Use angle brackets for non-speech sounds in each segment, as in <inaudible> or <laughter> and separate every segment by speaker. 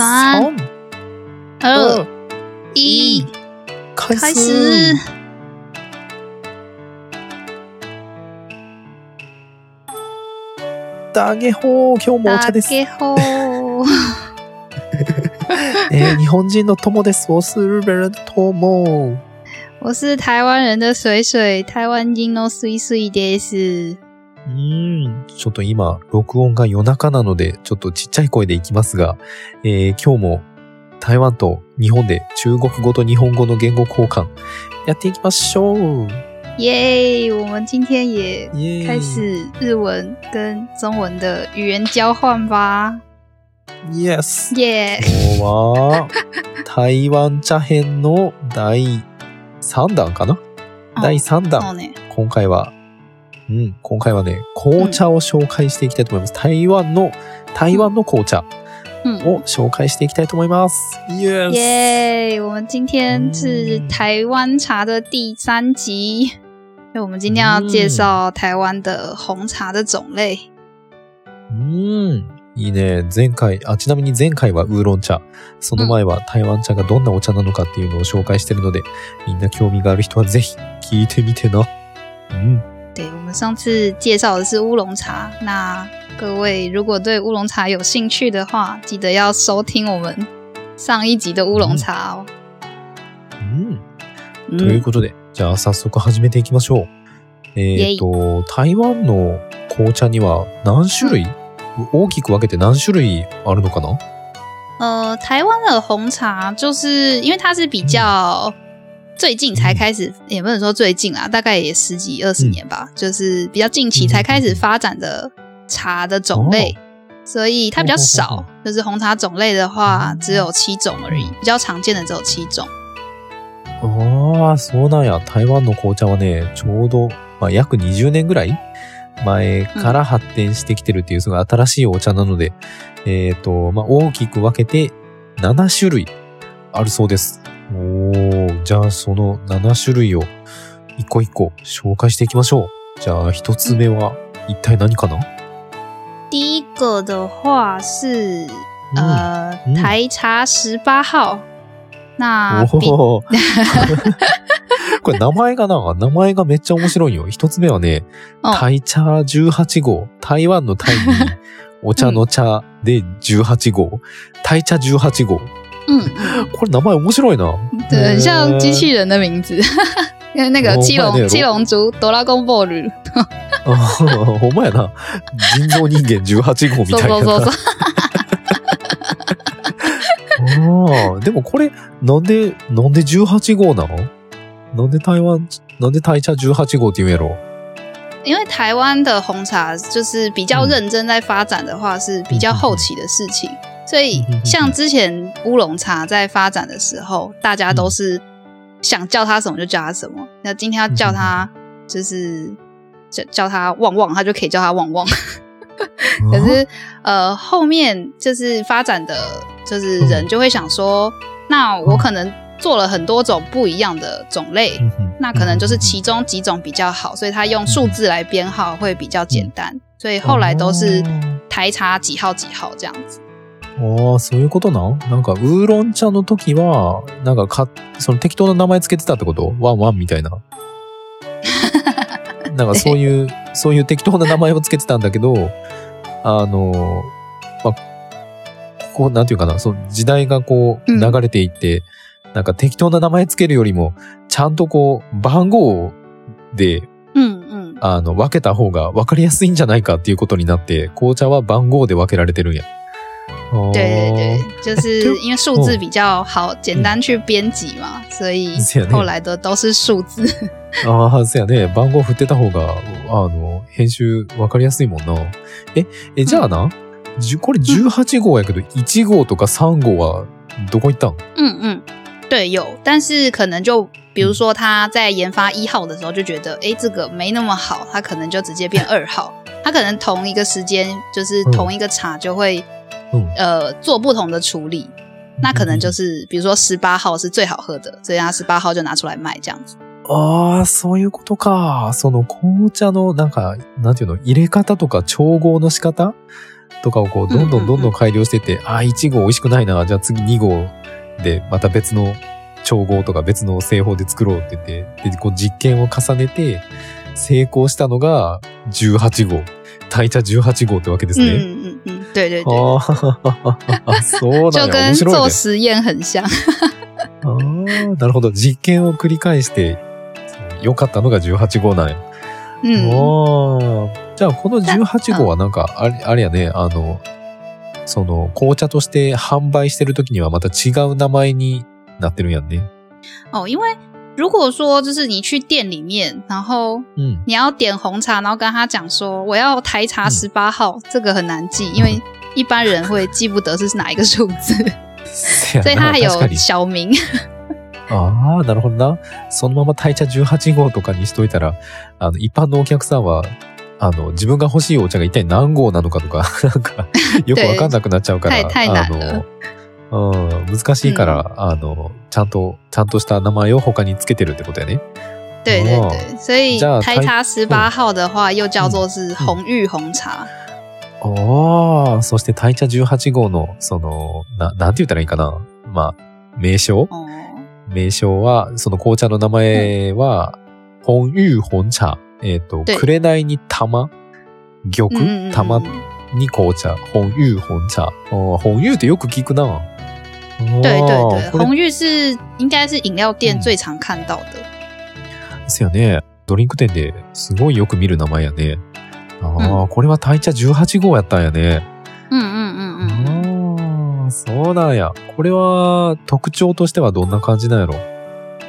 Speaker 1: 三、二、一，
Speaker 2: 开
Speaker 1: 开始。
Speaker 2: 大家好、今日もお茶です。
Speaker 1: 大家好，<laughs>
Speaker 2: えー日本人の友です。我是日本人的友。<laughs>
Speaker 1: 我是台湾人的水水，台湾人の水水です。
Speaker 2: うーん、ちょっと今、録音が夜中なので、ちょっとちっちゃい声でいきますが、えー今日も台湾と日本で中国語と日本語の言語交換やっていきましょう。
Speaker 1: 耶！我们今天也开始日文跟中文的语言交换吧。
Speaker 2: Yes!
Speaker 1: 耶！
Speaker 2: 今日は台湾茶編の第3弾かな、<laughs> 第3弾。今回は、うん、今回はね、紅茶を紹介していきたいと思います。台湾の、台湾の紅茶
Speaker 1: 嗯，
Speaker 2: を紹介していきたいと思います。Yes!
Speaker 1: 耶！我们今天是
Speaker 2: 嗯
Speaker 1: 台湾茶的第三集，我们今天要介绍台湾的红茶的种类。
Speaker 2: うん、いいね。前回、あ、ちなみに前回はウーロン茶。その前は台湾茶がどんなお茶なのかっていうのを紹介してるので、みんな興味がある人はぜひ聞いてみてな。うん。
Speaker 1: 对，我们上次介绍的是乌龙茶，那各位如果对乌龙茶有兴趣的话，记得要收听我们上一集的乌龙茶哦。
Speaker 2: うん。ということで、じゃあ早速始めていきましょう。えっ、と、台湾の紅茶には何種類、大きく分けて何種類あるのかな
Speaker 1: 呃，台湾的红茶就是因为它是比较 最近才开始，也不能说最近啊，大概也十几二十年吧，就是比较近期才开始发展的茶的种类，所以它比较少。就是红茶种类的话，只有七种而已，比较常见的只有七种。
Speaker 2: ああ、そうなんや。台湾の紅茶はね、ちょうど、まあ、約20年ぐらい前から発展してきてるっていう、すごい新しいお茶なので、えっ、と、まあ、大きく分けて7種類あるそうです。おー、じゃあその7種類を一個一個紹介していきましょう。じゃあ一つ目は一体何かな？
Speaker 1: 第一个的话是呃、
Speaker 2: 嗯
Speaker 1: 台茶十八号，那比
Speaker 2: おー <laughs> これ名前がな、名前がめっちゃ面白いよ。一つ目はね、
Speaker 1: 哦
Speaker 2: 台茶18号。台湾の台にお茶の茶で18号。<laughs> 台茶18号。
Speaker 1: 嗯嗯，
Speaker 2: これ名前面白いな。
Speaker 1: 对，很像机器人的名字，那个
Speaker 2: 哦
Speaker 1: 七龙七龙珠哆啦 A 梦
Speaker 2: あほんまやな。<laughs> 人造人間18号みたいな。
Speaker 1: そうそうそう。
Speaker 2: ああ、でもこれ、なんで、なんで18号なの？なんで台湾、なんで台茶18号って言うんやろ
Speaker 1: 因为台湾的红茶就是比较认真在发展的话，是比较后期的事情，所以像之前乌龙茶在发展的时候，大家都是想叫它什么就叫它什么。那今天要叫它就是叫叫它旺旺，它就可以叫它旺旺。<laughs> 可是呃，后面就是发展的，就是人就会想说，那我可能做了很多种不一样的种类，那可能就是其中几种比较好，所以它用数字来编号会比较简单，所以后来都是台茶几号几号这样子。
Speaker 2: ああ、そういうことなん？なんか、ウーロン茶の時は、なんかか、その適当な名前つけてたってこと？ワンワンみたいな。<laughs> なんかそういう、そういう適当な名前をつけてたんだけど、あの、まあ、こう、なんていうかな、その時代がこう、
Speaker 1: うん。
Speaker 2: 流れていって、なんか適当な名前つけるよりも、ちゃんとこう、番号で、あの、分けた方が分かりやすいんじゃないかっていうことになって、紅茶は番号で分けられてるんや。
Speaker 1: 对对对
Speaker 2: あ，
Speaker 1: 就是因为数字比较好简单去编辑嘛，所以
Speaker 2: 是啊那个
Speaker 1: 后来的都是数字。<laughs>
Speaker 2: ーああ、そうやね。番号振ってた方が、あの、編集分かりやすいもんな。え、え、じゃあな、じゅこれ18号やけど、1号とか3号はどこ行ったん
Speaker 1: 嗯嗯，对，有，但是可能就比如说他在研发一号的时候就觉得，哎，这个没那么好，他可能就直接变二号。他可能同一个时间就是同一个茶就会、
Speaker 2: 嗯
Speaker 1: 呃做不同的处理，那可能就是比如说十八号是最好喝的，所以他十八号就拿出来卖这样子。
Speaker 2: ああ、そういうことか。その紅茶の、なんか、なんていうの、入れ方とか調合の仕方とかをこう、どんどんどんどん改良してって、あ、1号美味しくないな、じゃあ次2号で、また別の調合とか別の製法で作ろうって言って、で、こう実験を重ねて、成功したのが18号。大茶18号ってわけですね。
Speaker 1: 对对对，
Speaker 2: ああ、<laughs> そうなん
Speaker 1: 就跟
Speaker 2: 白いね。
Speaker 1: 做实验很像。
Speaker 2: ああ、なるほど。実験を繰り返して、良かったのが18号なんや。
Speaker 1: 嗯，
Speaker 2: ああ。じゃあ、この18号はなんか、あれ、あれやね、あの、その、紅茶として販売してる時にはまた違う名前になってるんやんね。
Speaker 1: 哦，因为如果说就是你去店里面，然后
Speaker 2: うん。
Speaker 1: 你要点红茶，然后跟他讲说我要台茶
Speaker 2: 嗯
Speaker 1: 十八号，这个很难记，因为一般人会记不得是哪一个数字，<laughs>
Speaker 2: せや
Speaker 1: 所以它
Speaker 2: な、
Speaker 1: 还有
Speaker 2: 確かに。
Speaker 1: 小名。<laughs>
Speaker 2: ああ、なるほどな。そのまま大茶18号とかにしといたら、あの、一般のお客さんは、あの、自分が欲しいお茶が一体何号なのかとか、<laughs> なんか、よくわかんなくなっちゃうから、
Speaker 1: 太太難了
Speaker 2: あの、 うん、難しいから、あの、ちゃんと、ちゃんとした名前を他につけてるってことやね。哦
Speaker 1: 对对对，所以
Speaker 2: 台
Speaker 1: 台茶十八号的话，又叫做是红玉红茶。
Speaker 2: ああ、そして大茶18号の、その、な、なんて言ったらいいかな。まあ、名称？
Speaker 1: 哦，
Speaker 2: 名称は、その紅茶の名前は、本湯本茶。えっ、と、
Speaker 1: 对
Speaker 2: 紅に玉？玉？玉
Speaker 1: 嗯
Speaker 2: に紅茶？本湯本茶？哦本湯ってよく聞くな。
Speaker 1: 对对对，红玉是应该是饮料店
Speaker 2: 嗯
Speaker 1: 最常看到的。
Speaker 2: ですよね。ドリンク店ですごいよく見る名前やね。ああ、これは大茶18号やったんやね。
Speaker 1: 嗯嗯嗯嗯，
Speaker 2: ああ、そうなんや。これは特徴としてはどんな感じなんやろ？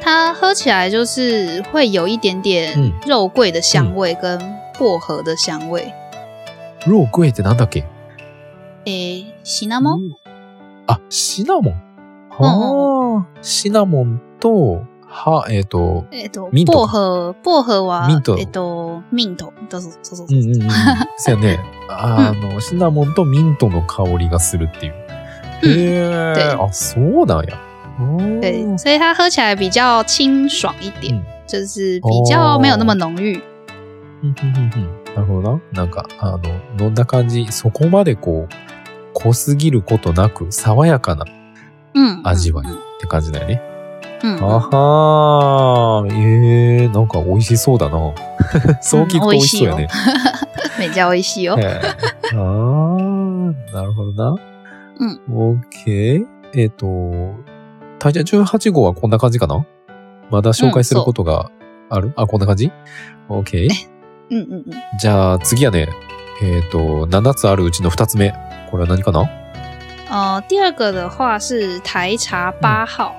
Speaker 1: 它喝起来就是会有一点点
Speaker 2: 嗯
Speaker 1: 肉桂的香味跟薄荷的香味。
Speaker 2: ロークエってなんだっけ？
Speaker 1: 诶，シナモン？
Speaker 2: あ、シナモン。はあ、シナモンと、は、えっ、と、
Speaker 1: えっと
Speaker 2: ミント。
Speaker 1: 薄荷薄荷は
Speaker 2: ミント。
Speaker 1: えっとミント。どうぞそうそう
Speaker 2: う
Speaker 1: そう。
Speaker 2: んうんうん。<laughs> そうやね。あの、シナモンとミントの香りがするっていう。へ
Speaker 1: 对
Speaker 2: え、あ、そうなんや。
Speaker 1: 对，所以它喝起来比较清爽一点，
Speaker 2: 嗯
Speaker 1: 就是比较没有那么浓郁。
Speaker 2: う。んう。んう。んう。んなるほどな。なんか、あの、飲んだ感じ、そこまでこう、濃すぎることなく、爽やかな味わい
Speaker 1: 嗯
Speaker 2: て感じだよね。
Speaker 1: 嗯
Speaker 2: あはー、ええー、なんか美味しそうだな。<laughs> そう聞くと美味しそうやね。
Speaker 1: 美味美味しいよ。<laughs>
Speaker 2: あー、なるほどな。
Speaker 1: うん。
Speaker 2: オッケー。えっ、と、大茶18号はこんな感じかな？まだ紹介することがある、あ、こんな感じ？オッケー。
Speaker 1: 嗯嗯嗯，
Speaker 2: じゃあ次はね、えっ、と、7つあるうちの2つ目。これは何かな
Speaker 1: 呃，第二个的话是台茶八号。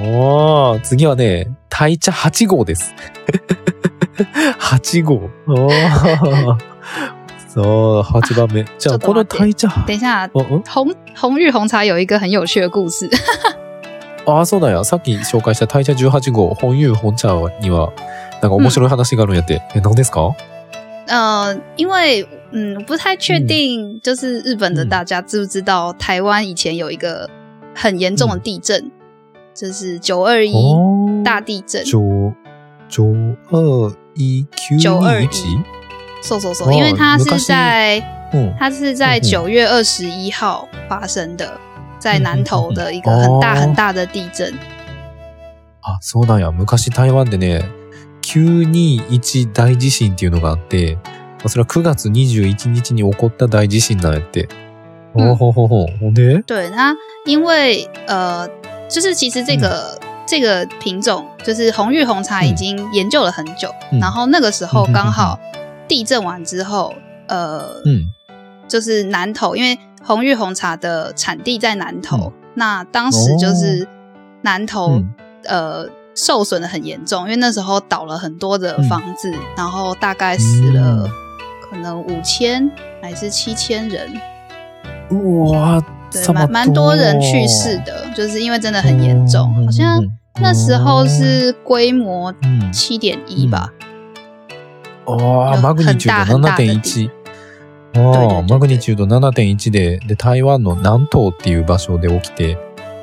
Speaker 2: おー、次はね、大茶8号です。<laughs> 8号。おー。そう、8番目。じゃあ、この大茶、
Speaker 1: 等一下，红红玉红茶有一个很有趣的故事。
Speaker 2: ああ、そうだよ。さっき紹介した大茶18号、本湯本茶には、なんか面白い話があるんやって。え、何ですか？
Speaker 1: 呃，因为嗯，我不太确定，就是日本的大家知不知道，台湾以前有一个很严重的地震，就是九二一
Speaker 2: おー
Speaker 1: 大地震。
Speaker 2: 上、上二一九二一
Speaker 1: 嗖嗖嗖，
Speaker 2: 哦
Speaker 1: 因为它是
Speaker 2: 昔
Speaker 1: 在
Speaker 2: うん。
Speaker 1: 它是在
Speaker 2: 嗯嗯
Speaker 1: 九月二十一号发生的，在
Speaker 2: 嗯
Speaker 1: 南投的一个
Speaker 2: 嗯
Speaker 1: 很大
Speaker 2: 哦
Speaker 1: 很大的地震。
Speaker 2: あ、そうなんや。昔台湾でね、 921大地震っていうのがあって、まあそれは9月21日に起こった大地震なんやって。
Speaker 1: うん
Speaker 2: ほうほうほうほう。ほんで？
Speaker 1: 对它，因为呃，就是其实这个、这个品种就是红玉红茶已经研究了很久，
Speaker 2: 嗯
Speaker 1: 然后那个时候刚好地震完之后，呃，
Speaker 2: うん。
Speaker 1: 就是南投，因为红玉红茶的产地在南投，
Speaker 2: 嗯
Speaker 1: 那当时就是南投、
Speaker 2: うん。
Speaker 1: 呃受损的很严重，因为那时候倒了很多的
Speaker 2: 嗯
Speaker 1: 房子，然后大概死了
Speaker 2: 嗯
Speaker 1: 可能五千还是七千人，
Speaker 2: うわ
Speaker 1: 对，
Speaker 2: 这么
Speaker 1: 蛮蛮多人
Speaker 2: 多
Speaker 1: 去世的，就是因为真的很严重，好像那时候是规模
Speaker 2: うん。
Speaker 1: 七点一吧，
Speaker 2: ああ、マグニチュード
Speaker 1: 很大很大的
Speaker 2: 7.1。
Speaker 1: 对对
Speaker 2: ああ、
Speaker 1: 对
Speaker 2: マグニチュード7.1で、で、台湾の南東っていう場所で起きて、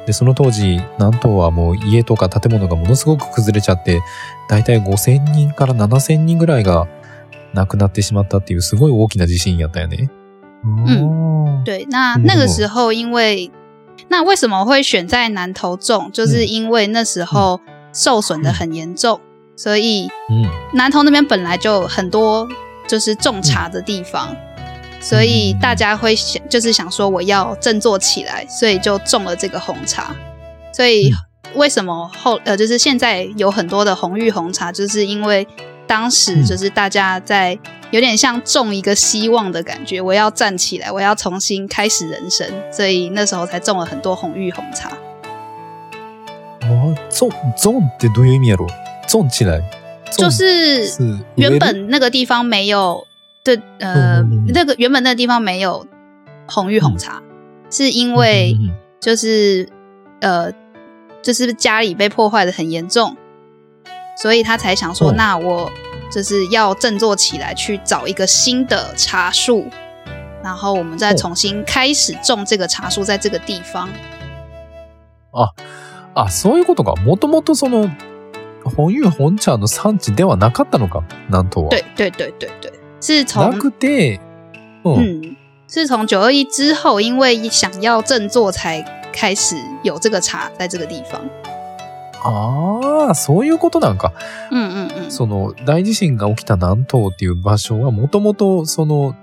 Speaker 2: で、その当時、南東はもう家とか建物がものすごく崩れちゃって、だいたい5000人から7000人ぐらいが亡くなってしまったっていうすごい大きな地震やったよね。哦。
Speaker 1: 对，那
Speaker 2: 嗯
Speaker 1: 那个时候因为那为什么会选在南投种？就是因为那时候受损的很严重，所以
Speaker 2: 嗯
Speaker 1: 南投那边本来就很多就是种茶的地方，所以大家会想就是想说我要振作起来，所以就种了这个红茶。所以
Speaker 2: 嗯
Speaker 1: 为什么后呃就是现在有很多的红玉红茶，就是因为当时
Speaker 2: 嗯
Speaker 1: 就是大家在有点像种一个希望的感觉，我要站起来，我要重新开始人生，所以那时候才种了很多红玉红茶。
Speaker 2: 哦，ゾンゾンってどういう意味やろ？ゾン起来，
Speaker 1: 就
Speaker 2: ゾン
Speaker 1: 是
Speaker 2: 是植え
Speaker 1: 原
Speaker 2: る
Speaker 1: 本那个地方没有， 对，呃，
Speaker 2: 嗯嗯嗯
Speaker 1: 那个原本那个地方没有红玉红茶，是因为
Speaker 2: 嗯嗯嗯
Speaker 1: 就是呃，就是家里被破坏的很严重，所以他才想说，
Speaker 2: 哦
Speaker 1: 那我就是要振作起来，去找一个新的茶树，然后我们再
Speaker 2: 哦
Speaker 1: 重新开始种这个茶树在这个地方。
Speaker 2: あ、そういうことか。もともとその本湯本茶の産地ではなかったのか、南東は。
Speaker 1: 对对对对对， 是从
Speaker 2: なくて、うん。
Speaker 1: 嗯，是从九二一之后，因为想要振作，才开始有这个茶在这个地方。
Speaker 2: ああ、そういうことなんか。
Speaker 1: 嗯嗯嗯，
Speaker 2: その大地震が起きた南東っていう場所はもともとその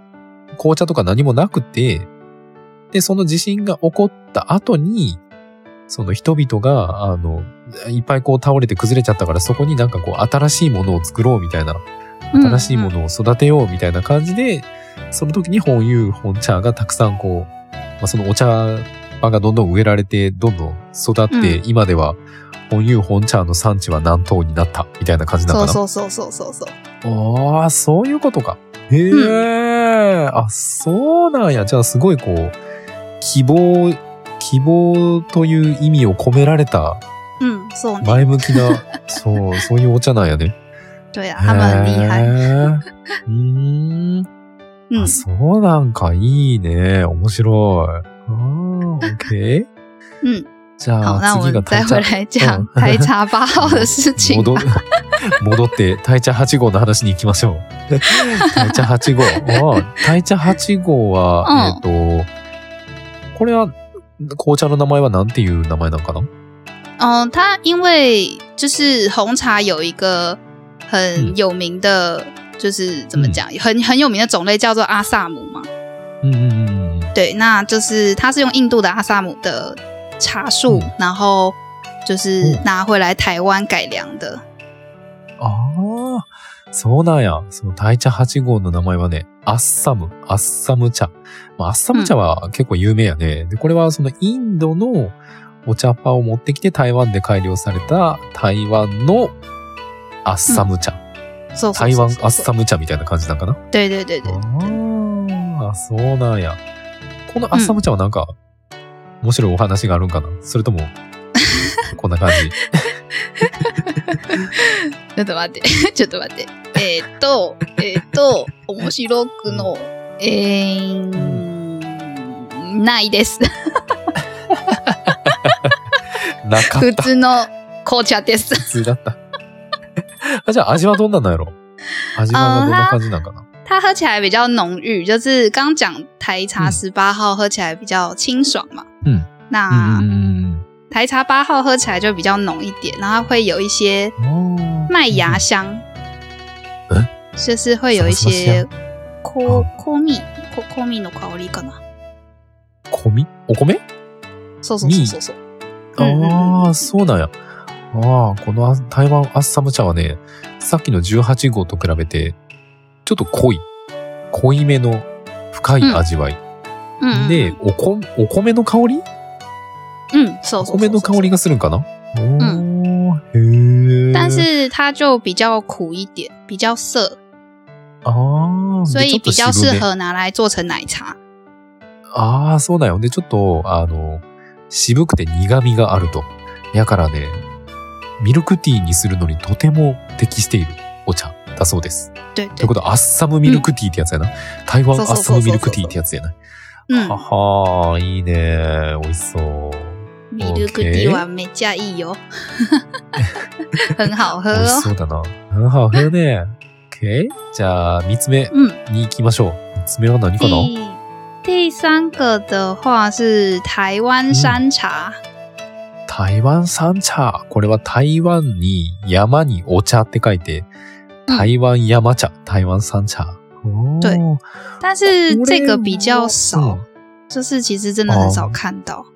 Speaker 2: 紅茶とか何もなくて、で、その地震が起こった後に、その人々が、あの、いっぱいこう倒れて崩れちゃったからそこになんかこう新しいものを作ろうみたいな、
Speaker 1: 嗯
Speaker 2: 新しいものを育てようみたいな感じで、その時に本湯本茶がたくさんこう、まあ、そのお茶葉がどんどん植えられて、どんどん育って、
Speaker 1: うん
Speaker 2: 今では本湯本茶の産地は南東になったみたいな感じなのかな？
Speaker 1: そうそうそうそうそうそう。
Speaker 2: ああ、そういうことか。へえ、あ、そうなんや。じゃあすごいこう、希望、希望という意味を込められた
Speaker 1: 嗯，そうね。
Speaker 2: 前向きな、そう、そういうお茶なんやね。
Speaker 1: 对啊，他们很厉害。
Speaker 2: へーうーん。そうなんかいいね。面白い。あー、オッケー。
Speaker 1: 嗯，<laughs>
Speaker 2: じゃ
Speaker 1: 好，
Speaker 2: あ
Speaker 1: 那我
Speaker 2: 次が台茶。
Speaker 1: 回来讲
Speaker 2: 嗯
Speaker 1: 台茶八号的事情
Speaker 2: 戻
Speaker 1: 吧。
Speaker 2: 戻って、大茶8号の話に行きましょう。大茶8号。ああ大茶8号は、
Speaker 1: うん
Speaker 2: えっ、と、これは、紅茶の名前は何ていう名前なのかな？
Speaker 1: 嗯，它因为就是红茶有一个很有名的，就是怎么讲，很很有名的种类叫做阿萨姆嘛。
Speaker 2: うんうんうんうん。
Speaker 1: 对，那就是它是用印度的阿萨姆的茶树，
Speaker 2: 嗯
Speaker 1: 然后就是
Speaker 2: 嗯
Speaker 1: 拿回来台湾改良的。
Speaker 2: ああ、そうなんや。その大茶8号の名前はね、アッサム、アッサム茶。まあ、アッサム茶は結構有名やね。で、これはそのインドのお茶葉を持ってきて台湾で改良された台湾のアッサム茶。
Speaker 1: そうそう
Speaker 2: 台湾アッサム茶みたいな感じなんかな？
Speaker 1: 对对对对，
Speaker 2: ああ、そうなんや。このアッサム茶はなんか、面白いお話があるんかな？それとも、<laughs> こんな感じ？<laughs>
Speaker 1: ちょっと待って、<laughs> ちょっと待って。えーっと、えーっと、面白くの、えー、ないです。
Speaker 2: なかった。
Speaker 1: 普通の紅茶です。
Speaker 2: 普通だった。<laughs> あ、じゃあ味はどんなんなんやろ？味はどんな感じなんかな、
Speaker 1: 它喝起来比较浓郁，就是刚讲台茶
Speaker 2: 嗯
Speaker 1: 十八号喝起来比较清爽嘛。
Speaker 2: 嗯，
Speaker 1: 那、
Speaker 2: うん
Speaker 1: 台茶八号喝起来就比较浓一点，然后它会有一些。麦芽香，
Speaker 2: 嗯。
Speaker 1: 就是会有一些
Speaker 2: 什
Speaker 1: ココミココミの香りかな。
Speaker 2: 米お米？
Speaker 1: そうそうそうそう。
Speaker 2: ああ、そうなんや。ああ、この台湾アッサム茶はね、さっきの18号と比べて、ちょっと濃い、濃いめの深い味わい。
Speaker 1: 嗯，
Speaker 2: で、おこ、お米の香り？
Speaker 1: 嗯，そう
Speaker 2: お
Speaker 1: そう
Speaker 2: 米の香りがするんかな？おー、へえ。
Speaker 1: 但是它就比较苦一点，比较涩，
Speaker 2: ああ、
Speaker 1: 所以比较适合拿来做成奶茶。
Speaker 2: ああ、そうだよ。で、ちょっと、あの、渋くて苦味があると。やからね、ミルクティーにするのにとても適しているお茶だそうです。ということは、アッサムミルクティーってやつやな。台湾アッサムミルクティーってやつやな。
Speaker 1: 嗯
Speaker 2: は，はー、いいね。美味しそう。
Speaker 1: ミルクティーはめっちゃいいよ，很好喝
Speaker 2: 美味し
Speaker 1: 哦。
Speaker 2: そうだな。<laughs> うん、はへね。OK? じゃあ、三つ目
Speaker 1: 嗯，
Speaker 2: に行きましょう。三つ目は何かな？
Speaker 1: 第第三个的话是台湾山茶，
Speaker 2: 台湾山茶。これは台湾に山にお茶って書いて、台湾山茶、台湾山茶。哦
Speaker 1: 对但是这个比较
Speaker 2: う
Speaker 1: 少
Speaker 2: ん，
Speaker 1: 就是其实真的很少看到。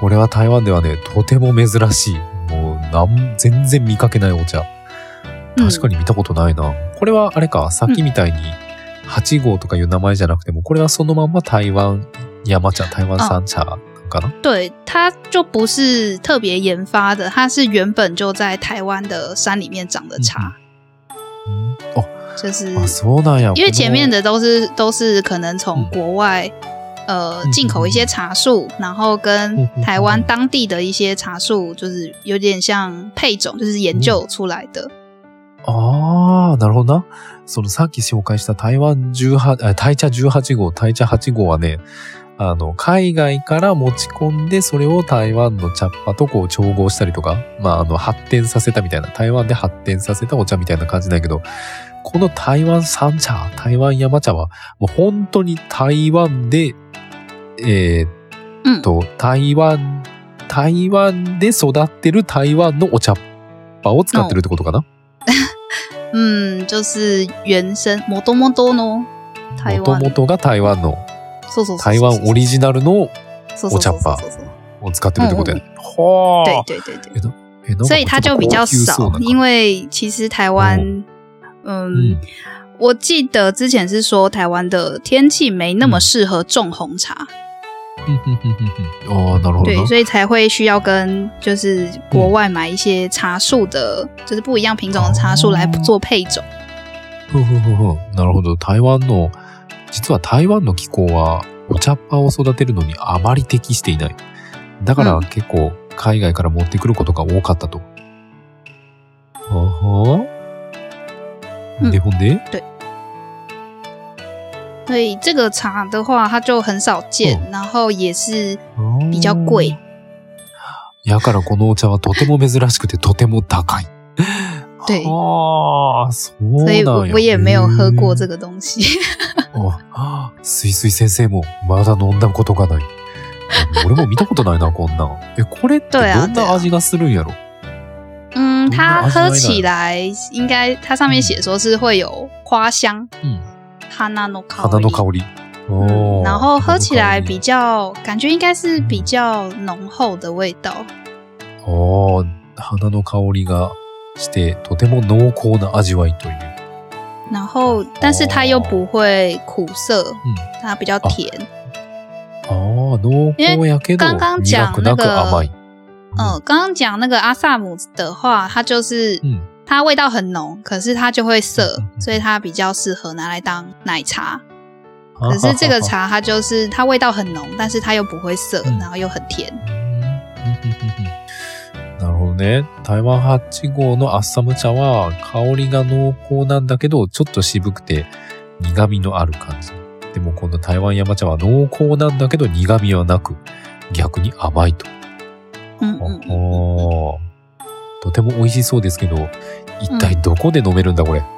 Speaker 2: これは台湾ではね、とても珍しい。もう、なん、全然見かけないお茶。
Speaker 1: 嗯
Speaker 2: 確かに見たことないな。これはあれか、さっきみたいに、8号とかいう名前じゃなくても、これはそのまんま台湾山茶、台湾山茶かな、
Speaker 1: 对，它就不是特别研发的，它是原本就在台湾的山里面长的茶，
Speaker 2: うんあ、
Speaker 1: 就是
Speaker 2: あ、そうなんや。
Speaker 1: 因为前面
Speaker 2: 的、
Speaker 1: 的都是都是可能从
Speaker 2: 嗯
Speaker 1: 国外、呃
Speaker 2: 嗯
Speaker 1: 进口一些茶树，然后跟
Speaker 2: 嗯嗯
Speaker 1: 台湾当地的一些茶树，就是有点像配种，就是研究出来的。
Speaker 2: ああ、なるほどな。そのさっき紹介した台湾18、あ台茶18号、台茶8号はね、 あの、海外から持ち込んで、それを台湾の茶っ葉とこう調合したりとか、まあ、あの、発展させたみたいな、台湾で発展させたお茶みたいな感じだけど、この台湾山茶、台湾山茶は、もう本当に台湾で、えーっ
Speaker 1: 嗯，
Speaker 2: と、台湾、台湾で育ってる台湾のお茶っ葉を使ってるってことかな？
Speaker 1: 嗯，<laughs> 就是原生摩多摩多呢，台
Speaker 2: もと
Speaker 1: 湾。
Speaker 2: もとが台湾の、
Speaker 1: そうそうそうそう
Speaker 2: 台湾オリジナルのお茶っ葉を使ってるってことやね。は
Speaker 1: 对
Speaker 2: あ。
Speaker 1: 对对对。
Speaker 2: えなえなんか
Speaker 1: 所以它就比较少因为其实台湾，嗯，
Speaker 2: 嗯
Speaker 1: 我记得之前是说台湾的天气没那么适合种红茶，
Speaker 2: ふんふんふんふんふんああ、なるほど
Speaker 1: 对，
Speaker 2: な。
Speaker 1: 所以才会需要跟就是国外买一些茶树的，就是不一样品种的茶树来做配种。
Speaker 2: ふんふんふんふんなるほど。台湾の、実は台湾の気候はお茶っ葉を育てるのにあまり適していない。だから
Speaker 1: うん
Speaker 2: 結構海外から持ってくることが多かったと。はは
Speaker 1: うん
Speaker 2: で、ほんで？
Speaker 1: 所以这个茶的话，它就很少见，然后也是比较贵。
Speaker 2: やからこのお茶はとても珍しくてとても高い。
Speaker 1: 对
Speaker 2: ああ、そう
Speaker 1: 所以。我我也没有喝过这
Speaker 2: 个。
Speaker 1: 个东西。
Speaker 2: あすいすい先生もまだ飲んだことがない。<laughs> 俺も見たことないな、こんなん。え、これってどんな味がするんやろ？
Speaker 1: 嗯，它
Speaker 2: 嗯
Speaker 1: 喝起来应该它上面写说是会有花香，
Speaker 2: うん。
Speaker 1: 哈娜诺卡
Speaker 2: 花の香り。
Speaker 1: 嗯
Speaker 2: 哦，
Speaker 1: 然后喝起来比
Speaker 2: 花
Speaker 1: 较感觉应该是比较浓厚的味道。
Speaker 2: の香り。哦、花の香りがして、とても濃厚な味わいという。
Speaker 1: 然后，但是它又不会苦涩，
Speaker 2: うん。
Speaker 1: 它比较甜。
Speaker 2: ああ、濃厚やけど、
Speaker 1: 刚刚
Speaker 2: 苦
Speaker 1: 讲那个。嗯，刚刚讲那个阿萨姆的话，它就是
Speaker 2: うん。
Speaker 1: 它味道很浓，可是它就会涩
Speaker 2: 嗯嗯，嗯
Speaker 1: 所以它比较适合拿来当奶茶。
Speaker 2: 可
Speaker 1: 可是这个茶它就是它味道很浓，但是它又不会涩，
Speaker 2: 嗯
Speaker 1: 然后又很甜。
Speaker 2: なるほどね。台湾8号のアッサム茶は香りが濃厚なんだけど、ちょっと渋くて苦味のある感じ。でもこの台湾山茶は濃厚なんだけど苦味はなく、逆に甘いと。おーとても美味しそうですけど、一体どこで飲めるんだこれ？<laughs>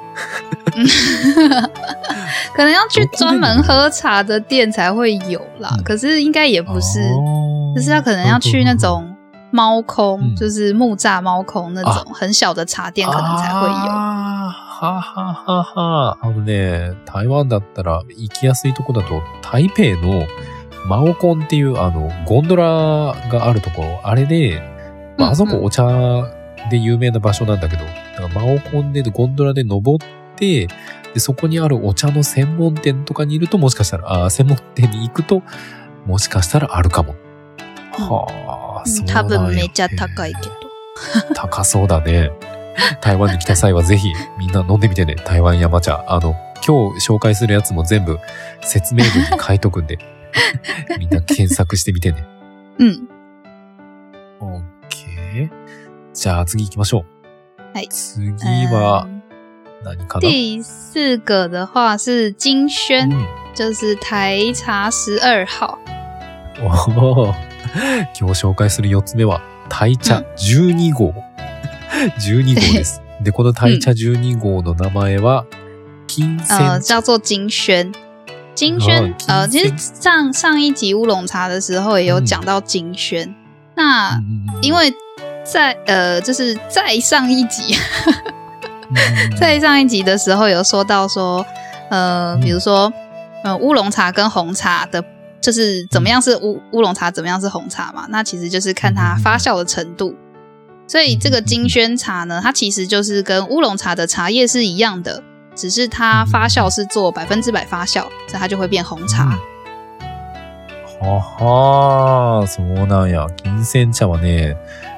Speaker 1: 可能要去专门喝茶的店才会有啦。
Speaker 2: 嗯
Speaker 1: 可是应该也不是，
Speaker 2: 哦
Speaker 1: 就是他可能要去那种猫空，
Speaker 2: 嗯
Speaker 1: 就是木栅猫空那种很小的茶店，可能才会有。
Speaker 2: はははは。あのね、台湾だったら行きやすいとこだと、台北のマオコンっていうあの、ゴンドラがあるところ、あれで、まあ、あそこお茶で有名な場所なんだけど、だからマオコンでゴンドラで登って、で、そこにあるお茶の専門店とかにいると、もしかしたら、あー専門店に行くと、もしかしたらあるかも。はあ、そう
Speaker 1: 多
Speaker 2: なんや
Speaker 1: 分めっちゃ高いけど。
Speaker 2: 高そうだね。台湾に来た際はぜひみんな飲んでみてね。台湾山茶。あの、今日紹介するやつも全部説明文に書いとくんで。<laughs> みんな検索してみてね。
Speaker 1: 嗯
Speaker 2: ，OK。じゃあ次行きましょう。
Speaker 1: はい
Speaker 2: 次は
Speaker 1: 嗯
Speaker 2: 何かな、
Speaker 1: 第四个的话是金萱，
Speaker 2: うん
Speaker 1: 就是台茶十二号。
Speaker 2: お <laughs> ー <laughs> 今日紹介する4つ目は、台茶12号。<laughs> 12号です。<laughs> で、この台茶12号の名前は、金
Speaker 1: 呃，
Speaker 2: 銭茶。
Speaker 1: 叫做金萱。金萱
Speaker 2: 哦
Speaker 1: 呃，其
Speaker 2: 金
Speaker 1: 实上上一集乌龙茶的时候也有讲到金萱，那
Speaker 2: 嗯
Speaker 1: 因为在呃，就是在上一集，
Speaker 2: 嗯
Speaker 1: 在上一集的时候有说到说，呃，
Speaker 2: 嗯
Speaker 1: 比如说，呃，乌龙茶跟红茶的，就是怎么样是乌乌龙茶，怎么样是红茶嘛？那其实就是看它发酵的程度。所以这个金萱茶呢，它其实就是跟乌龙茶的茶叶是一样的，只是它发酵是做百分之百发酵，那它就会变红茶。
Speaker 2: 哦，そうなんや。金萱茶はね、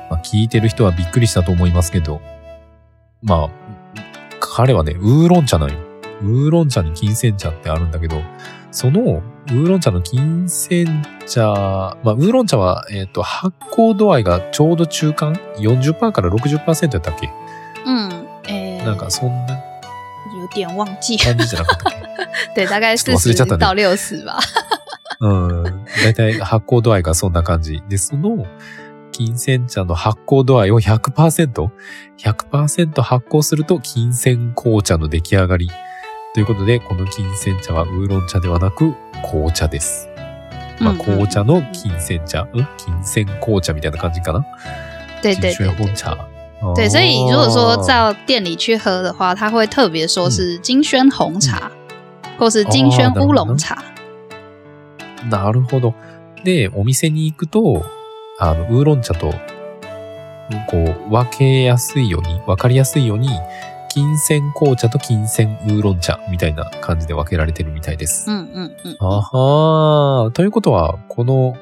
Speaker 2: まあ聴いてる人はびっくりしたと思いますけど、まあ彼はね、ウーロン茶ないよ。ウーロン茶に金萱茶ってあるんだけど。そのウーロン茶の金銭茶、まあ、ウーロン茶は、えっ、と、発酵度合いがちょうど中間 ?40% から60%やったっけ？
Speaker 1: 嗯，诶、
Speaker 2: なんかそんな
Speaker 1: 有点忘记，
Speaker 2: 感じじゃなかったっけ？<laughs>
Speaker 1: 对，大概
Speaker 2: ちょっ
Speaker 1: 四十
Speaker 2: と忘れちゃったね
Speaker 1: 到六十吧。<laughs>
Speaker 2: うん。だいたい発酵度合いがそんな感じ。で、その、金銭茶の発酵度合いを100%、100%発酵すると金銭紅茶の出来上がり。ということで、この金銭茶はウーロン茶ではなく紅茶です。まあ、
Speaker 1: 嗯
Speaker 2: 紅茶の金銭茶、うん？金銭紅茶みたいな感じかな？
Speaker 1: 对对
Speaker 2: 金
Speaker 1: 对对
Speaker 2: 萱紅茶。
Speaker 1: 对，所以如果说
Speaker 2: 哦
Speaker 1: 到店里去喝的话，他会特别说是金萱红茶，或是金萱乌龙茶。
Speaker 2: なるほど。で、お店に行くと、あの、ウーロン茶と、こう、分けやすいように、分かりやすいように、金銭紅茶と金銭ウーロン茶みたいな感じで分けられてるみたいです。
Speaker 1: 嗯嗯嗯，
Speaker 2: あはー。ということは、この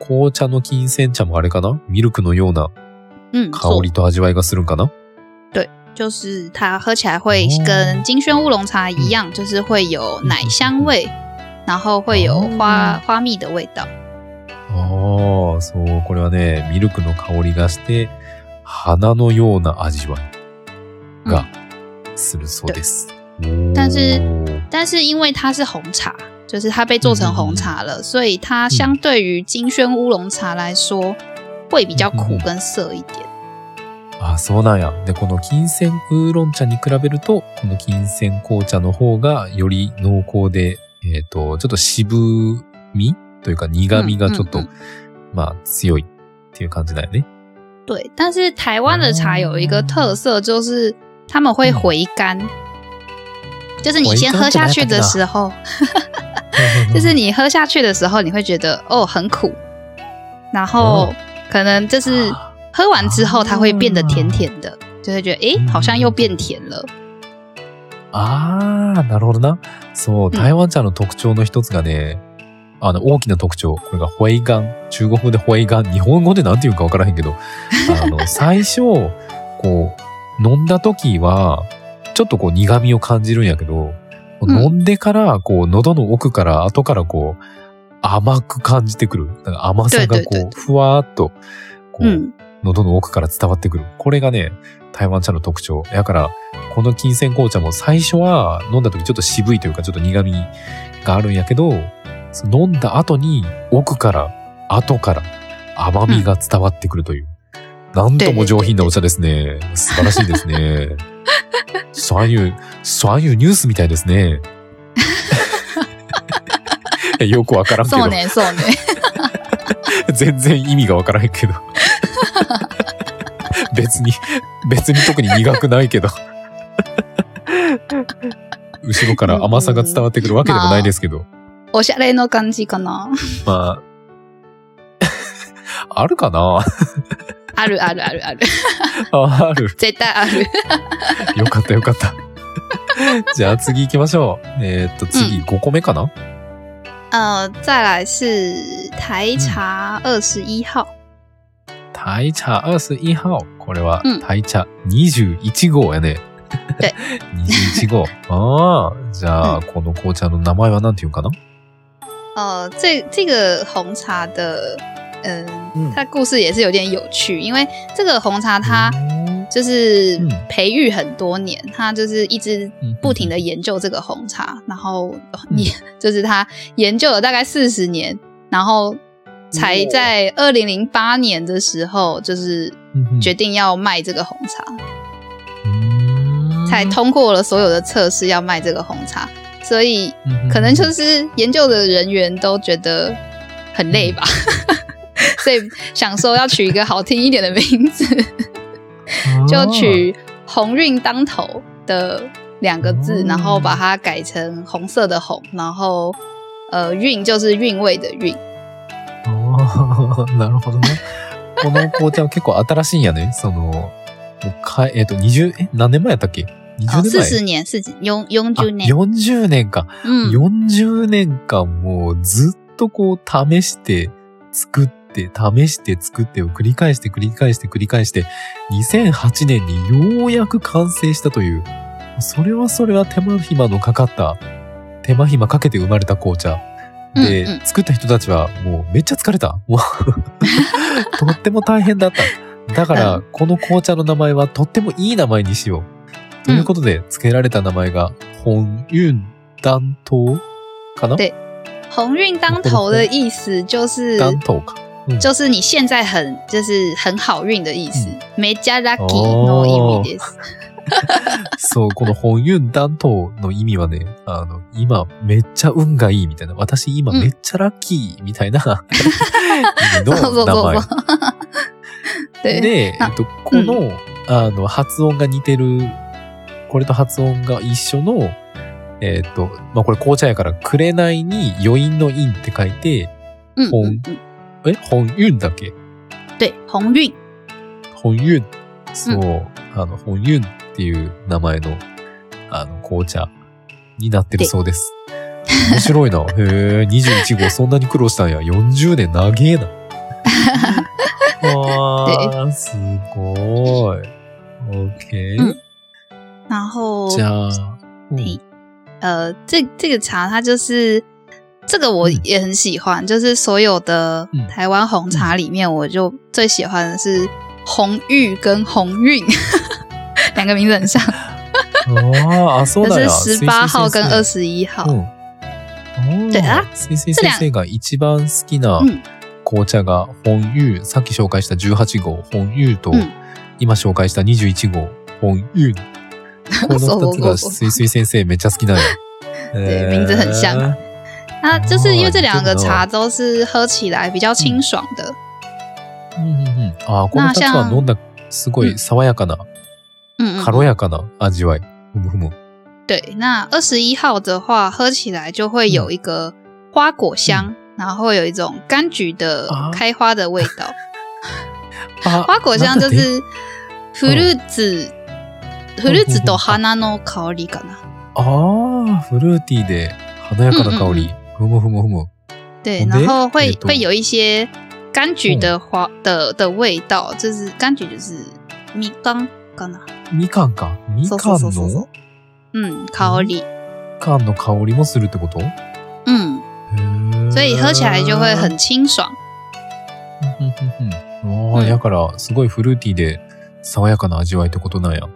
Speaker 2: 紅茶の金銭茶もあれかな？ミルクのような
Speaker 1: 嗯，
Speaker 2: 香
Speaker 1: 错
Speaker 2: りと味わいがするんかな？
Speaker 1: 就是它喝起来会跟金萱乌龙茶一样，就是会有奶香味，然后会有花
Speaker 2: 哦。
Speaker 1: 花蜜的味道。
Speaker 2: ああ、そう、これはね、ミルクの香りがして、花のような味わいがするそうです。
Speaker 1: 但是但是因为它是红茶，就是它被做成红茶了，所以它相对于金萱乌龙茶来说，会比较苦跟涩一点。
Speaker 2: あ、そうなんや。で、この金銭ウーロン茶に比べると、この金銭紅茶の方がより濃厚で、えっ、と、ちょっと渋みというか苦味がちょっと、まあ強いっていう感じだよね。
Speaker 1: 对，但是台湾的茶有一个特色，就是他们会回甘，就是你先喝下去的时候，就是你喝下去的时候，你会觉得哦很苦，然后
Speaker 2: 哦
Speaker 1: 可能就是喝完之后，它会变得甜甜的，就会觉得诶好像又变甜了。
Speaker 2: ああ、なるほどな。そう、台湾茶の特徴の一つがね、あの、大きな特徴。これがホイガン。中国語でホイガン。日本語でなんて言うかわからへんけど、あの、最初、こう、飲んだ時は、ちょっとこう苦味を感じるんやけど、
Speaker 1: うん
Speaker 2: 飲んでから、こう、喉の奥から後からこう、甘く感じてくる。甘さがこう、ふわーっと、こう、
Speaker 1: 嗯，
Speaker 2: 喉の奥から伝わってくる。これがね、台湾茶の特徴。だから、この金銭紅茶も最初は飲んだ時ちょっと渋いというかちょっと苦味があるんやけど、飲んだ後に奥から、後から甘みが伝わってくるという。なんとも上品なお茶ですね。素晴らしいですね。<laughs> そういう、そういうニュースみたいですね。<laughs> よくわからんけど
Speaker 1: そう。ねそうね。<laughs>
Speaker 2: 全然意味がわからへんけど。別に、別に特に苦くないけど。後ろから甘さが伝わってくるわけでもないですけど。
Speaker 1: おしゃれの感じかな。
Speaker 2: まあ、あるかな？
Speaker 1: あるあるあるある。
Speaker 2: あ <laughs> ある。
Speaker 1: 絶対ある。
Speaker 2: よかったよかった。<laughs> じゃあ次行きましょう。えーっと、次5個目かな、
Speaker 1: 呃，再来是台茶二十一号。
Speaker 2: タイ茶21号。これは
Speaker 1: うん
Speaker 2: タイ茶21号やね。
Speaker 1: 对
Speaker 2: 21 <laughs> 号。ああ、じゃあ、この紅茶の名前は何て言うかな？
Speaker 1: 呃，这这个红茶的，嗯、
Speaker 2: 嗯。
Speaker 1: 它故事也是有点有趣，因为这个红茶它
Speaker 2: 嗯。
Speaker 1: 就是
Speaker 2: 嗯
Speaker 1: 培育很多年，它就是一直
Speaker 2: 嗯
Speaker 1: 不停的研究这个红茶，然后你、<laughs> 就是他研究了大概四十年，然后才在二零零八年的时候，就是
Speaker 2: 嗯
Speaker 1: 决定要卖这个红茶，
Speaker 2: 嗯。
Speaker 1: 才通过了所有的测试要卖这个红茶。所以
Speaker 2: 嗯
Speaker 1: 可能就是研究的人员都觉得很累吧，<laughs> 所以想说要取一个好听一点的名字，就取“鸿运当头”的两个字，
Speaker 2: 哦
Speaker 1: 然后把它改成红色的红，然后呃韵就是韵味的韵。
Speaker 2: あー <laughs> なるほどね。この紅茶は結構新しいんやね。その、もうかえっ、と、20、え、何年前やったっけ？
Speaker 1: 哦
Speaker 2: ，?20
Speaker 1: 四
Speaker 2: 年前？
Speaker 1: 十年，四十永永久
Speaker 2: あ
Speaker 1: 年
Speaker 2: ，40年か。
Speaker 1: 嗯
Speaker 2: ，40年間もうずっとこう試して、作って、試して作ってを繰り返して繰り返して繰り返して、2008年にようやく完成したという、それはそれは手間暇のかかった、手間暇かけて生まれた紅茶。で、
Speaker 1: うんうん
Speaker 2: 作った人たちはもうめっちゃ疲れた。<laughs> とっても大変だった。だから、
Speaker 1: うん
Speaker 2: この紅茶の名前はとってもいい名前にしよう。ということで、付けられた名前が、本運断頭かな？
Speaker 1: 对鸿运当头的意思就是
Speaker 2: 断頭か。
Speaker 1: 就是你现在很就是很好运的意思，めちゃラッキー
Speaker 2: 哦。
Speaker 1: の意味です。<laughs>
Speaker 2: そう、この本運断頭の意味はね、あの、今めっちゃ運がいいみたいな、私今めっちゃラッキーみたいな。<laughs> 意味
Speaker 1: そうそう
Speaker 2: の名前
Speaker 1: そう。对，
Speaker 2: で、
Speaker 1: あ
Speaker 2: えっと、この、あの、発音が似てる、これと発音が一緒の、えっと、まあ、これ紅茶やから、紅に余韻の韻って書いて、
Speaker 1: 嗯
Speaker 2: 红
Speaker 1: 嗯嗯，
Speaker 2: え本運だっけ？
Speaker 1: 对，鸿运，
Speaker 2: 本運。そう、あの、本運っていう名前の、あの、紅茶になってるそうです。面白いな。<laughs> へえ、21号そんなに苦労したんや。40年長えな。<laughs> わー、すごい。OK。
Speaker 1: 嗯然后
Speaker 2: じゃあ、うん
Speaker 1: 嘿呃，这这个茶它就是这个我
Speaker 2: 嗯
Speaker 1: 也很喜欢，就是所有的
Speaker 2: 嗯
Speaker 1: 台湾红茶里面，我就最喜欢的是红玉跟红韵，<laughs> 两个名字很像，
Speaker 2: あーあ、そう
Speaker 1: 就是
Speaker 2: だよ。
Speaker 1: 十八号跟二
Speaker 2: 十。
Speaker 1: 十一号。
Speaker 2: うん。
Speaker 1: 对あ
Speaker 2: 水水先生が一番好きな
Speaker 1: うん
Speaker 2: 紅茶が本湯、さっき紹介した18号本湯と、
Speaker 1: うん
Speaker 2: 今紹介した21号本湯。<laughs> この二つが水水先生めっちゃ好きなんや。
Speaker 1: 对<laughs> 名字很像
Speaker 2: えー
Speaker 1: 那就是因为这两个
Speaker 2: 哦
Speaker 1: 茶都是喝起来比较清爽的，
Speaker 2: うんうんうんあーこの二つは飲んだすごい爽やかな、
Speaker 1: 嗯嗯
Speaker 2: 軽やかな味わい？ふむふむ。
Speaker 1: 对，那二十一号的话，喝起来就会有一个花果香，然后会有一种柑橘的
Speaker 2: 啊
Speaker 1: 开花的味道。<laughs>
Speaker 2: あ
Speaker 1: 花果香就是フルーツ、フルーツと花の香りかな。
Speaker 2: ああ、フルーティーで華やかな香り。ふむふむふむ。
Speaker 1: 对，
Speaker 2: 红的
Speaker 1: 然后会会有一些柑橘的花的的味道，就是柑橘就是蜜柑か？な。
Speaker 2: みかんか。みかんの？
Speaker 1: 嗯，香り。
Speaker 2: みかんの香りもするってこと？
Speaker 1: 嗯，所以喝起来就会很清爽。
Speaker 2: ふんふんふんああ、
Speaker 1: うん
Speaker 2: やから、すごいフルーティーで爽やかな味わいってことなんや。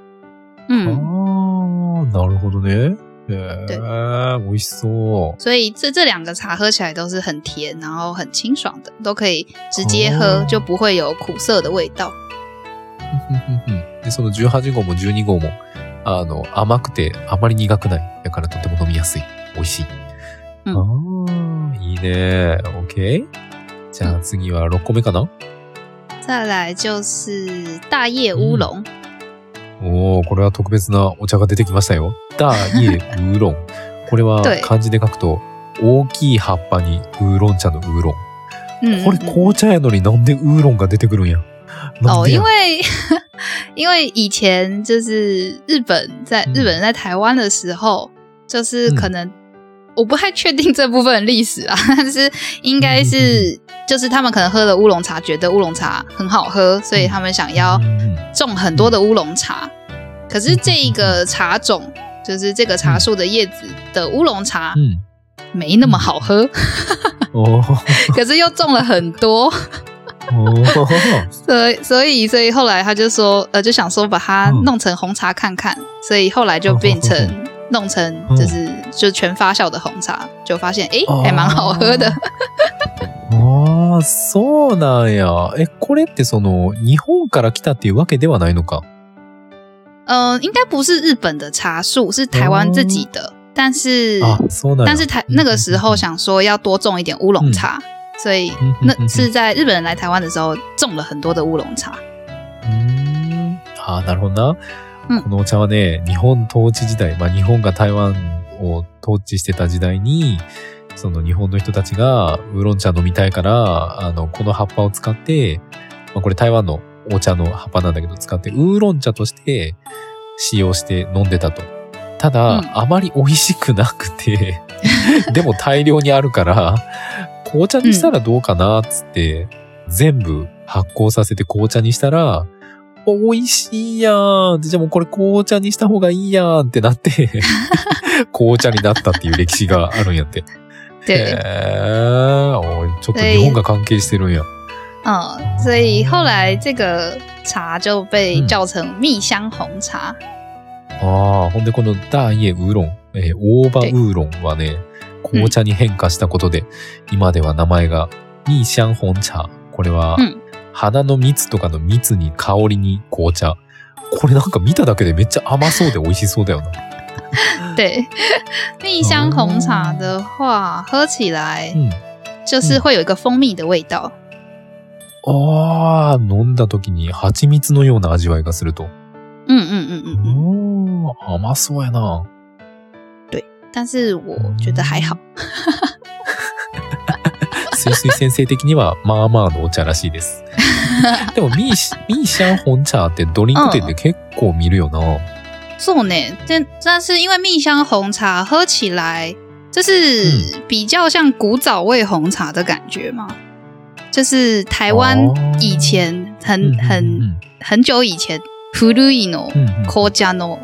Speaker 1: 嗯，
Speaker 2: ああ、なるほどね。へえ、美味しそう。
Speaker 1: 所以这这两个茶喝起来都是很甜，然后很清爽的，都可以直接喝，
Speaker 2: 哦
Speaker 1: 就不会有苦涩的味道。<laughs>
Speaker 2: で、その18号も12号も、あの、甘くてあまり苦くない。だからとても飲みやすい。美味しい。
Speaker 1: うん
Speaker 2: ああ、いいね。OK? じゃあ次は6個目かな
Speaker 1: 再来就是大叶乌龙，
Speaker 2: おー、これは特別なお茶が出てきましたよ。大叶ウーロン。これは
Speaker 1: 对
Speaker 2: 漢字で書くと、大きい葉っぱにウーロン茶のウーロン。
Speaker 1: 嗯
Speaker 2: これ紅茶やのになんでウーロンが出てくるんや？なん
Speaker 1: 哦，
Speaker 2: でや？
Speaker 1: 因为 <laughs> 因为以前就是日本在
Speaker 2: 嗯
Speaker 1: 日本人在台湾的时候，就是
Speaker 2: 嗯
Speaker 1: 可能、我不太确定这部分的历史啊，但是应该
Speaker 2: 嗯
Speaker 1: 是就是他们可能喝了乌龙茶，觉得乌龙茶很好喝，所以他们想要
Speaker 2: うん
Speaker 1: 种很多的乌龙茶。可是这一个茶种，就是这个茶树的叶子的乌龙茶
Speaker 2: うん。
Speaker 1: 没那么好喝，
Speaker 2: おー<laughs>
Speaker 1: 可是又种了很多，
Speaker 2: おー<laughs>
Speaker 1: 所以所以所以后来他就说，呃，就想说把它
Speaker 2: 嗯
Speaker 1: 弄成红茶看看，所以后来就变成弄成就是 就全发酵的红茶，就发现诶还蛮好喝的。<laughs>
Speaker 2: ああ、そうなんや。え、これってその、日本から来たっていうわけではないのか？
Speaker 1: 呃，应该不是日本的茶树，是台湾自己的。但是
Speaker 2: あ、そうなんや。
Speaker 1: 但是台那个时候想说要多种一点乌龙茶，所以那是在日本人来台湾的时候种了很多的乌龙茶。
Speaker 2: うーん。ああ、なるほどな。
Speaker 1: うん
Speaker 2: このお茶はね、日本統治時代、まあ日本が台湾を統治してた時代に、その日本の人たちがウーロン茶飲みたいから、あの、この葉っぱを使って、まあこれ台湾のお茶の葉っぱなんだけど使って、ウーロン茶として使用して飲んでたと。ただ、
Speaker 1: うん
Speaker 2: あまり美味しくなくて、<laughs> でも大量にあるから、紅茶にしたらどうかなっつって、全部発酵させて紅茶にしたら、美味しいやんじゃあもうこれ紅茶にした方がいいやんってなって、<laughs> 紅茶になったっていう歴史があるんやって。へ
Speaker 1: 对，
Speaker 2: ーおいちょっと日本が関係してるんや。
Speaker 1: 嗯，所以后来这个茶就被叫成蜜香红茶。
Speaker 2: ああ、ほんでこの大家ウーロン、えー大葉ウーロンはね、紅茶に変化したことで、今では名前がミーシャンホン茶。これは
Speaker 1: うん、
Speaker 2: 花の蜜とかの蜜に香りに紅茶。これなんか見ただけでめっちゃ甘そうで美味しそうだよな。<laughs>
Speaker 1: 对，<laughs> 蜜香红茶的话，喝起来
Speaker 2: うん。
Speaker 1: 就是会有一个蜂蜜的味道。
Speaker 2: ああ、飲んだ時に蜂蜜のような味わいがすると。
Speaker 1: 嗯嗯嗯嗯嗯，
Speaker 2: おー、甘そうやな。
Speaker 1: 但是我觉得还好。
Speaker 2: すいすい先生的には、まあまあのお茶らしいです。<laughs> でも、ミーシ、ミーシャン本茶ってドリンク店で結構見るよな。
Speaker 1: 做呢，但但是因为蜜香红茶喝起来就是比较像古早味红茶的感觉嘛，就是台湾
Speaker 2: 哦
Speaker 1: 以前很
Speaker 2: うん
Speaker 1: 很
Speaker 2: うん
Speaker 1: 很久以前古いの紅茶の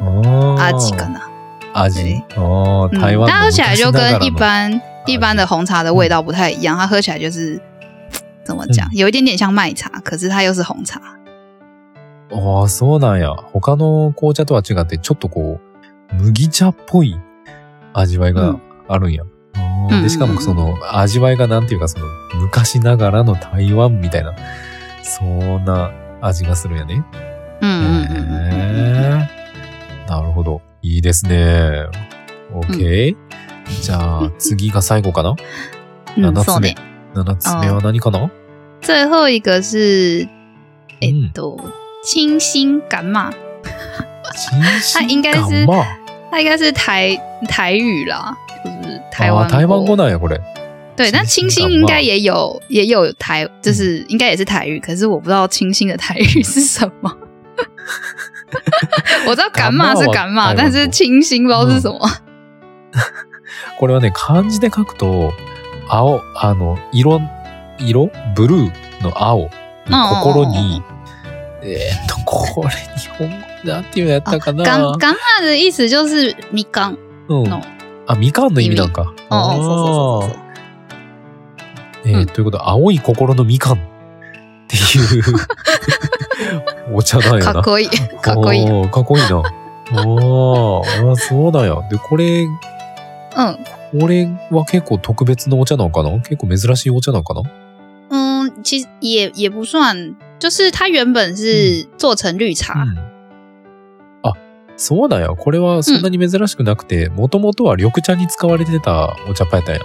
Speaker 1: 味かな。
Speaker 2: 味。哦，
Speaker 1: 嗯
Speaker 2: 台湾
Speaker 1: 它喝起来就跟一
Speaker 2: の
Speaker 1: 般一般的红茶的味道不太一样，它喝起来就是怎么讲，有一点点像麦茶，可是它又是红茶。
Speaker 2: ああ、そうなんや。他の紅茶とは違って、ちょっとこう、麦茶っぽい味わいがあるんや。
Speaker 1: うん
Speaker 2: で、しかもその、味わいがなんていうか、その、昔ながらの台湾みたいな、そんな味がするんやね。
Speaker 1: 嗯嗯嗯嗯
Speaker 2: へーなるほど。いいですね。OK。じゃあ、次が最後かな？
Speaker 1: 嗯，
Speaker 2: 七つ目
Speaker 1: そうね。。
Speaker 2: 7つ目は何かな？
Speaker 1: 最后一个是，え
Speaker 2: 嗯。
Speaker 1: っと，清新感冒，
Speaker 2: 它
Speaker 1: 应该是它应该是台台语啦，就是台湾
Speaker 2: あー台湾語なんや、これ。
Speaker 1: 对，那清新应该也有也有台，就是应该也是台语，可是我不知道清新的台语是什么。<laughs> 我知道感冒是感冒，但是清新不知道是什么。<laughs>
Speaker 2: これはね、漢字で書くと、青、あの、色、色？ブルーの青の心に、えーっと、これ日本語なんていうのやったかな？
Speaker 1: 感感冒的意思就是みかん
Speaker 2: うん。
Speaker 1: の。
Speaker 2: あ、みかんの意味なんか。
Speaker 1: 哦，そうそうそうそう。
Speaker 2: えー
Speaker 1: うん
Speaker 2: ということは、青い心のみかんっていう <laughs> お茶なんやな。
Speaker 1: かっこいい、かっこいい。
Speaker 2: かっこいいな。おーあ、そうなんや。で、これ、
Speaker 1: 嗯
Speaker 2: これは結構特別なお茶なのかな？結構珍しいお茶なのかな？
Speaker 1: 嗯，其实也也不算，就是它原本是做成绿茶，
Speaker 2: うん。あ、そうだよ。これはそんなに珍しくなくて、もともとは緑茶に使われてたお茶っ葉やったんや。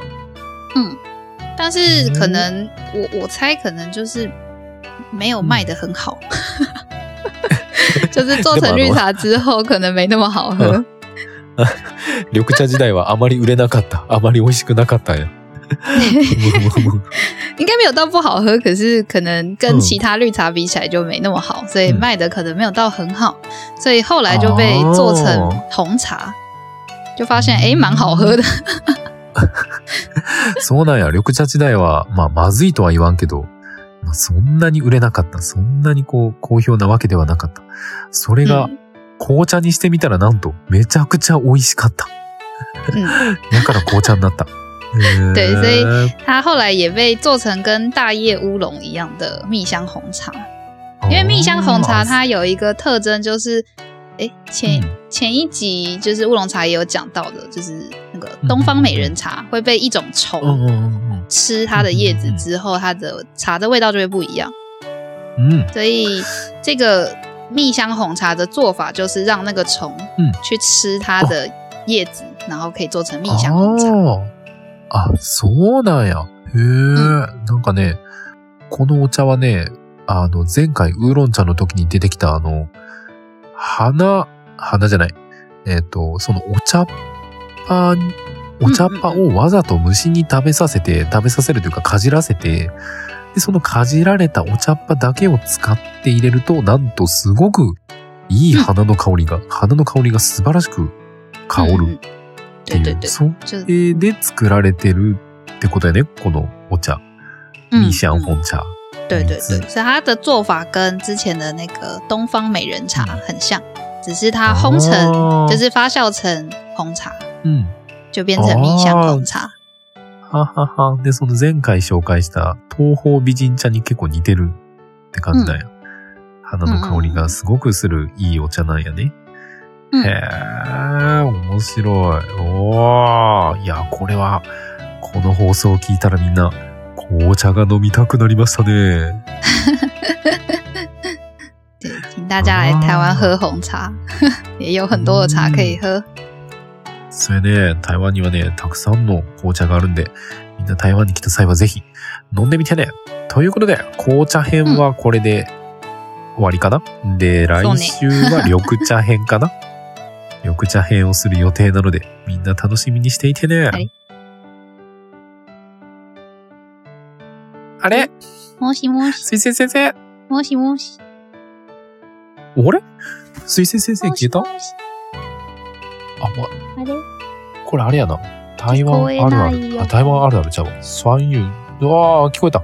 Speaker 1: 嗯，但是可能、我我猜可能就是没有卖的很好，<laughs> 就是做成绿茶之后可能没那么好喝。<laughs> <laughs>
Speaker 2: 緑茶時代はあまり売れなかった。あまり美味しくなかったんや。
Speaker 1: 应该没有到不好喝，可是可能跟
Speaker 2: 嗯
Speaker 1: 其他绿茶比起来就没那么好，所以
Speaker 2: 嗯
Speaker 1: 卖的可能没有到很好，所以后来就被做成红茶，就发现诶蛮好喝的。<laughs>
Speaker 2: そうなんや。緑茶時代は、まあ、まずいとは言わんけど、まあ、そんなに売れなかった。そんなにこう、好評なわけではなかった。それが、
Speaker 1: 嗯
Speaker 2: 紅茶にしてみたらなんと、めちゃくちゃ美味しかった。
Speaker 1: 嗯，<laughs>
Speaker 2: だから紅茶になった。<laughs>
Speaker 1: 对
Speaker 2: へー
Speaker 1: 所以它后来也被做成跟大叶乌龙一样的蜜香红茶。因为蜜香红茶它有一个特征就是，哎，前
Speaker 2: 嗯
Speaker 1: 前一集就是乌龙茶也有讲到的，就是那个东方美人茶会被一种
Speaker 2: うん
Speaker 1: 虫
Speaker 2: うんうん
Speaker 1: 吃它的叶子之后，它的茶的味道就会不一样。
Speaker 2: うん。うん。
Speaker 1: 所以这个蜜香红茶的做法就是让那个虫
Speaker 2: 嗯
Speaker 1: 去吃它的叶子， 然后可以做成蜜香红茶。
Speaker 2: ああ、そうなんや。へえ、なんかね、このお茶はね、あの、前回ウーロン茶の時に出てきたあの、花、花じゃない。えっ、と、そのお茶っ葉、お茶っ葉をわざと虫に食べさせて、食べさせるというかかじらせて、で、そのかじられたお茶っ葉だけを使って入れると、なんとすごくいい花の香りが、花の香りが素晴らしく香るで作られてるってことやね、このお茶。
Speaker 1: 嗯
Speaker 2: 蜜香
Speaker 1: 嗯
Speaker 2: 红茶。
Speaker 1: 对对对，所以它的做法跟之前的那个东方美人茶
Speaker 2: 嗯
Speaker 1: 很像，只是它烘成、
Speaker 2: 哦
Speaker 1: 就是发酵成红茶，
Speaker 2: うん。
Speaker 1: 就变成蜜香红茶。
Speaker 2: ははは。で、その前回紹介した東方美人茶に結構似てるって感じだよ。花の香りがすごくするいいお茶なんやね。
Speaker 1: うん
Speaker 2: へえ、面白い。おー。いや、これは、この放送を聞いたらみんな、紅茶が飲みたくなりましたね。
Speaker 1: 对，请大家来台湾喝红茶，<laughs> 也有很多的茶可以喝。
Speaker 2: それね、台湾にはね、たくさんの紅茶があるんで、みんな台湾に来た際はぜひ飲んでみてね。ということで、紅茶編はこれで終わりかな、で、来週は緑茶編かな？緑茶編をする予定なので、みんな楽しみにしていてね。
Speaker 1: はい
Speaker 2: あれ？
Speaker 1: もしもし、
Speaker 2: 水星先生
Speaker 1: もしもし、
Speaker 2: あれ？水星先生消えた？あ、ま、
Speaker 1: あれ？
Speaker 2: これあれやな。台湾あるある。
Speaker 1: よ
Speaker 2: あ、台湾あるあるちゃうわ。酸油。うわー、聞こえた。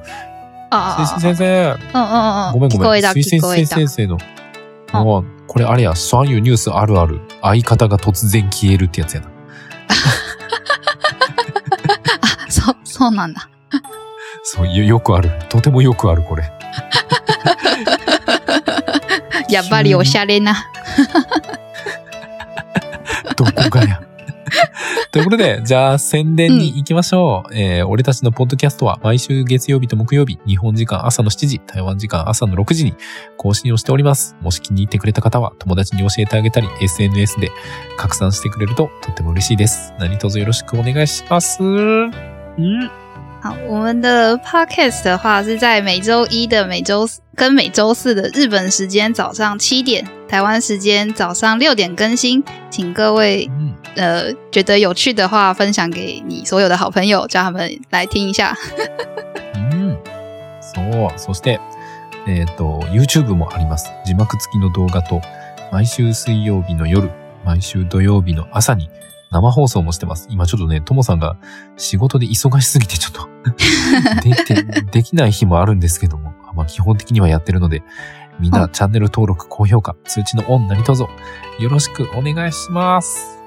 Speaker 1: ああ
Speaker 2: 水星先生。
Speaker 1: うんうんうん。
Speaker 2: ごめんごめん。水星。先生の。もうこれあれや、酸油ニュースあるある。相方が突然消えるってやつやな。
Speaker 1: あ、そう、そうなんだ。
Speaker 2: そう、よよくある。とてもよくある、これ。
Speaker 1: やっぱりおしゃれな。
Speaker 2: ということで、<laughs> じゃあ宣伝に行きましょう。えー俺たちのポッドキャストは毎週月曜日と木曜日、日本時間朝の7時、台湾時間朝の6時に更新をしております。もし気に入ってくれた方は友達に教えてあげたり、SNS で拡散してくれるととっても嬉しいです。何卒よろしくお願いします。うん
Speaker 1: 好，我们的 podcast 的话是在每周一的每周四跟每周四的日本时间早上七点，台湾时间早上六点更新，请各位
Speaker 2: うん
Speaker 1: 呃觉得有趣的话分享给你所有的好朋友，叫他们来听一下。<laughs>
Speaker 2: うん。そう。そして、えっ、と、YouTube もあります。字幕付きの動画と、毎週水曜日の夜、毎週土曜日の朝に 生放送もしてます。今ちょっとね、ともさんが仕事で忙しすぎてちょっと <laughs> できて、できない日もあるんですけども、まあ基本的にはやってるので、みん
Speaker 1: う
Speaker 2: なんチャンネル登録、高評価、通知のオン何卒よろしくお願いします。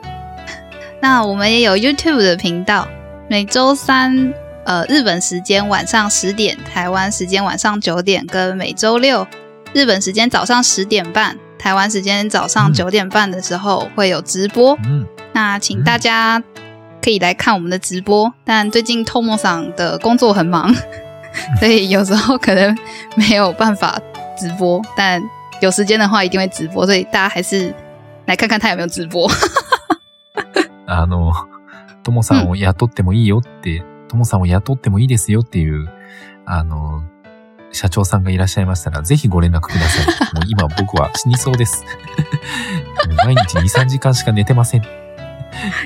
Speaker 1: 那我们也有 YouTube 的频道，每周三呃日本时间晚上十点，台湾时间晚上九点，跟每周六日本时间早上十点半，台湾时间早上
Speaker 2: 嗯
Speaker 1: 九点半的时候会有直播。
Speaker 2: うん。
Speaker 1: 那请大家可以来看我们的直播，但最近 Tomo 桑的工作很忙，<laughs> 所以有时候可能没有办法直播，但有时间的话一定会直播，所以大家还是来看看他有没有直播。<laughs>
Speaker 2: あの、ともさんを雇ってもいいよって、ともさんを雇ってもいいですよっていう、あの、社長さんがいらっしゃいましたら、ぜひご連絡ください。<laughs> もう今僕は死にそうです。毎日2、3時間しか寝てません。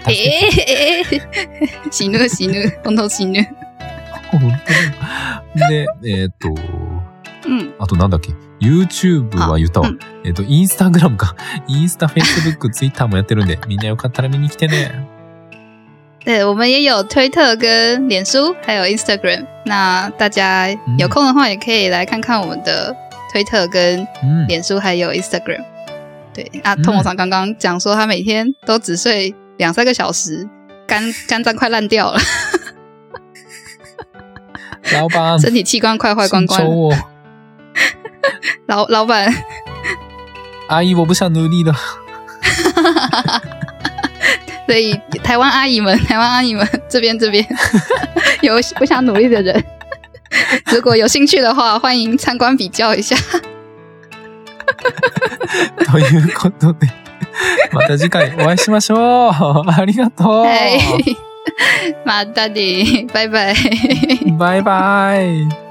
Speaker 1: ええ死ぬ <laughs> 死ぬ、本当死ぬ。
Speaker 2: 本当にで、えーっと、
Speaker 1: うん。
Speaker 2: あとなんだっけ ?YouTube は言ったわ。
Speaker 1: あうん
Speaker 2: えーっと、インスタグラムか。インスタ、Facebook、Twitter もやってるんで、みんなよかったら見に来てね。
Speaker 1: 对，我们也有推特跟脸书，还有 Instagram。那大家有空的话，也可以来看看我们的推特跟
Speaker 2: うん。
Speaker 1: 脸书还有 Instagram。对啊，
Speaker 2: 嗯
Speaker 1: 托莫桑刚刚讲说他每天都只睡两三个小时，肝肝脏快烂掉了，<laughs>
Speaker 2: 老板、
Speaker 1: 身体器官快坏光光了。
Speaker 2: 身長を
Speaker 1: 老老板，
Speaker 2: 愛を不想努力了。<laughs>
Speaker 1: 所以台湾阿姨们，<laughs> 台湾阿姨们这边这边有不想努力的人，如果有兴趣的话，欢迎参观比较一下。
Speaker 2: ということで、 <laughs> また次回お会いしましょう。ありがとう。
Speaker 1: はい。<laughs> またね。バイバイ。
Speaker 2: バイバイ。